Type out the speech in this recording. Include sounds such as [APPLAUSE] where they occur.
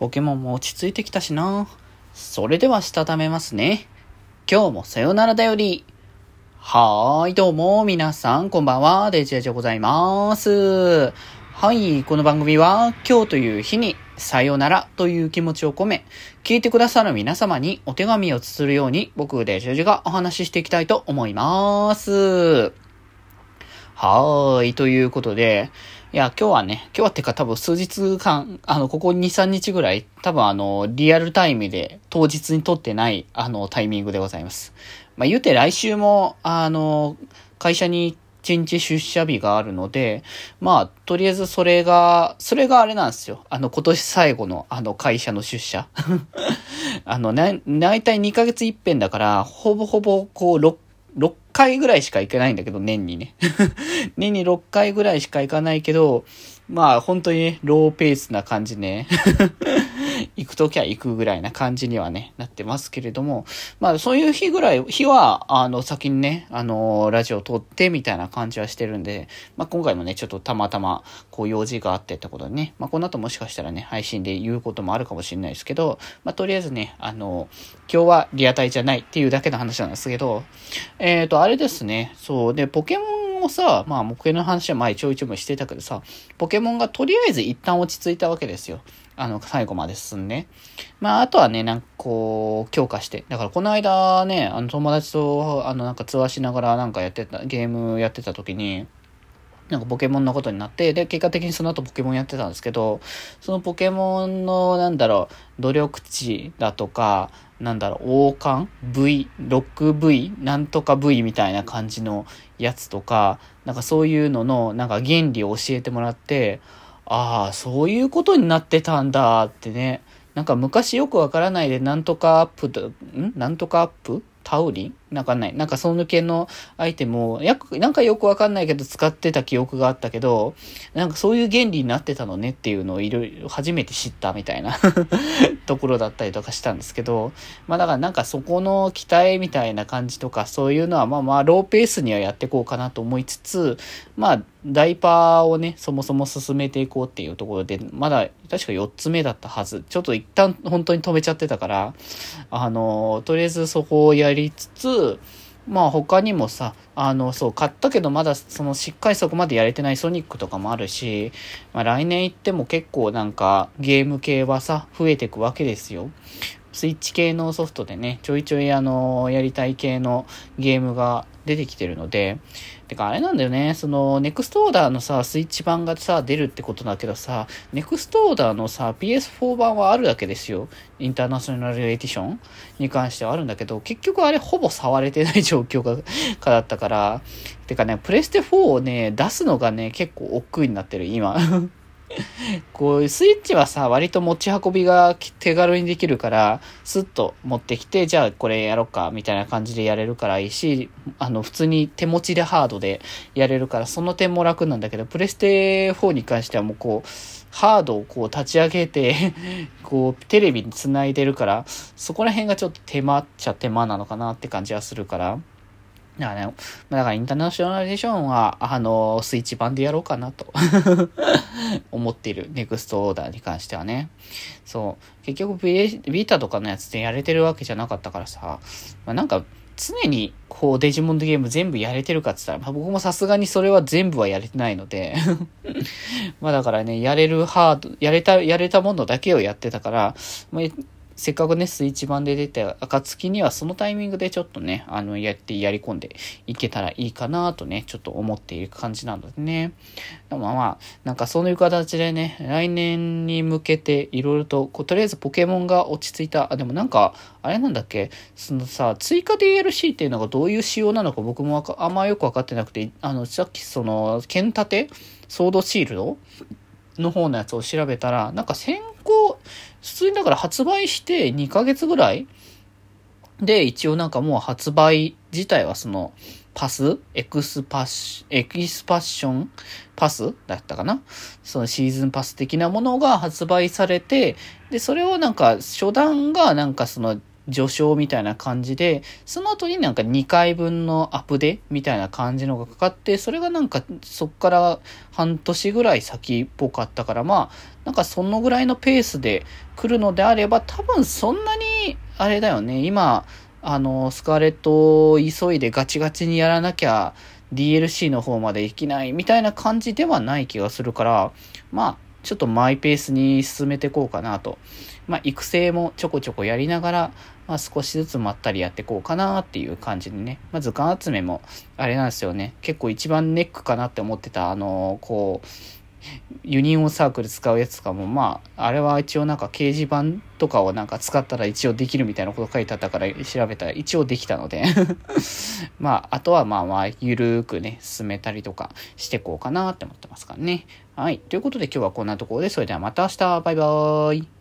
ポケモンも落ち着いてきたしな。それではしたためますね。今日もさよならだより。はーい、どうも、皆さん、こんばんは、デジェジでございます。はい、この番組は、今日という日に、さよならという気持ちを込め、聞いてくださる皆様にお手紙を綴るように、僕、デジェジがお話ししていきたいと思います。はーい、ということで、いや、今日はね、今日はってか多分数日間、あの、ここ2、3日ぐらい、多分あの、リアルタイムで当日に撮ってない、あの、タイミングでございます。まあ、言うて来週も、あの、会社に1日出社日があるので、まあ、とりあえずそれが、それがあれなんですよ。あの、今年最後の、あの、会社の出社。[LAUGHS] あの、ね、大体2ヶ月一遍だから、ほぼほぼ、こう、6 6回ぐらいしか行けないんだけど、年にね。[LAUGHS] 年に6回ぐらいしか行かないけど、まあ本当に、ローペースな感じね。行くときは行くぐらいな感じにはね、なってますけれども、まあそういう日ぐらい、日は、あの、先にね、あの、ラジオ撮ってみたいな感じはしてるんで、まあ今回もね、ちょっとたまたま、こう用事があってってことでね、まあこの後もしかしたらね、配信で言うこともあるかもしれないですけど、まあとりあえずね、あの、今日はリアタイじゃないっていうだけの話なんですけど、えっ、ー、と、あれですね、そう、で、ポケモンもさ、まあ、目標の話は前ちょいちょいしてたけどさ、ポケモンがとりあえず一旦落ち着いたわけですよ。あの、最後まで進んで。まあ、あとはね、なんかこう、強化して。だからこの間ね、あの、友達と、あの、なんか通話しながらなんかやってた、ゲームやってた時に、なんかポケモンのことになって、で、結果的にその後ポケモンやってたんですけど、そのポケモンの、なんだろう、努力値だとか、なんだろう、王冠 ?V、6V? なんとか V みたいな感じのやつとか、なんかそういうのの、なんか原理を教えてもらって、ああ、そういうことになってたんだってね。なんか昔よくわからないで、なんとかアップん？なんとかアップ？タウリなんかない。なんかその系のアイテムを、やなんかよくわかんないけど使ってた記憶があったけど、なんかそういう原理になってたのねっていうのをいろいろ初めて知ったみたいな [LAUGHS] ところだったりとかしたんですけど、まあだからなんかそこの期待みたいな感じとかそういうのはまあまあローペースにはやっていこうかなと思いつつ、まあダイパーをね、そもそも進めていこうっていうところで、まだ確か4つ目だったはず。ちょっと一旦本当に止めちゃってたから、あの、とりあえずそこをやりつつ、まあ他にもさ、あの、そう、買ったけどまだそのしっかりそこまでやれてないソニックとかもあるし、まあ来年行っても結構なんかゲーム系はさ、増えてくわけですよ。スイッチ系のソフトでね、ちょいちょいあの、やりたい系のゲームが出てきてるので、てかあれなんだよね、その、ネクストオーダーのさ、スイッチ版がさ、出るってことだけどさ、ネクストオーダーのさ、PS4 版はあるわけですよ。インターナショナルエディションに関してはあるんだけど、結局あれほぼ触れてない状況が、[LAUGHS] かだったから、てかね、プレステ4をね、出すのがね、結構億劫になってる、今。[LAUGHS] [LAUGHS] こう、スイッチはさ、割と持ち運びが手軽にできるから、スッと持ってきて、じゃあこれやろうか、みたいな感じでやれるからいいし、あの、普通に手持ちでハードでやれるから、その点も楽なんだけど、プレステ4に関してはもうこう、ハードをこう立ち上げて [LAUGHS] こう、テレビに繋いでるから、そこら辺がちょっと手間っちゃ手間なのかなって感じはするから、だからね、だからインターナショナリゼーションは、あの、スイッチ版でやろうかなと [LAUGHS] 思っている。ネクストオーダーに関してはね。そう。結局ビ、ビータとかのやつでやれてるわけじゃなかったからさ、まあ、なんか、常に、こう、デジモンドゲーム全部やれてるかって言ったら、まあ、僕もさすがにそれは全部はやれてないので [LAUGHS] まあだからね、やれるハード、やれた、やれたものだけをやってたから、まあ、せっかくね、スイッチ版で出た暁には、そのタイミングでちょっとね、あの、やってやり込んでいけたらいいかなとね、ちょっと思っている感じなのでね。でもまあ、なんかそういう形でね、来年に向けていろいろと、こうとりあえずポケモンが落ち着いた、あ、でもなんか、あれなんだっけ、そのさ、追加 DLC っていうのがどういう仕様なのか僕もあんまよくわかってなくて、あの、さっきその、剣立て？ソードシールド？の方のやつを調べたら、なんか先行、通にだから発売して2ヶ月ぐらいで、一応なんかもう発売自体はその、パス？エクスパッシ、エキスパッション？パスだったかな？そのシーズンパス的なものが発売されて、で、それをなんか初弾がなんかその序章みたいな感じで、その後になんか2回分のアップデみたいな感じのがかかって、それがなんかそっから半年ぐらい先っぽかったから、まあ、なんかそのぐらいのペースで来るのであれば、多分そんなに、あれだよね、今、あの、スカーレットを急いでガチガチにやらなきゃ DLC の方までいきないみたいな感じではない気がするから、まあ、ちょっとマイペースに進めていこうかなと。まあ、育成もちょこちょこやりながら、まあ、少しずつまったりやっていこうかなっていう感じでね。まず、ガン集めも、あれなんですよね。結構一番ネックかなって思ってた、あのこう、ユニオンサークル使うやつとかも、まあ、あれは一応なんか掲示板とかをなんか使ったら一応できるみたいなこと書いてあったから調べたら一応できたので [LAUGHS] まあ、あとはまあまあ、ゆるーくね、進めたりとかしてこうかなって思ってますからね。はい。ということで今日はこんなところで、それではまた明日、バイバーイ。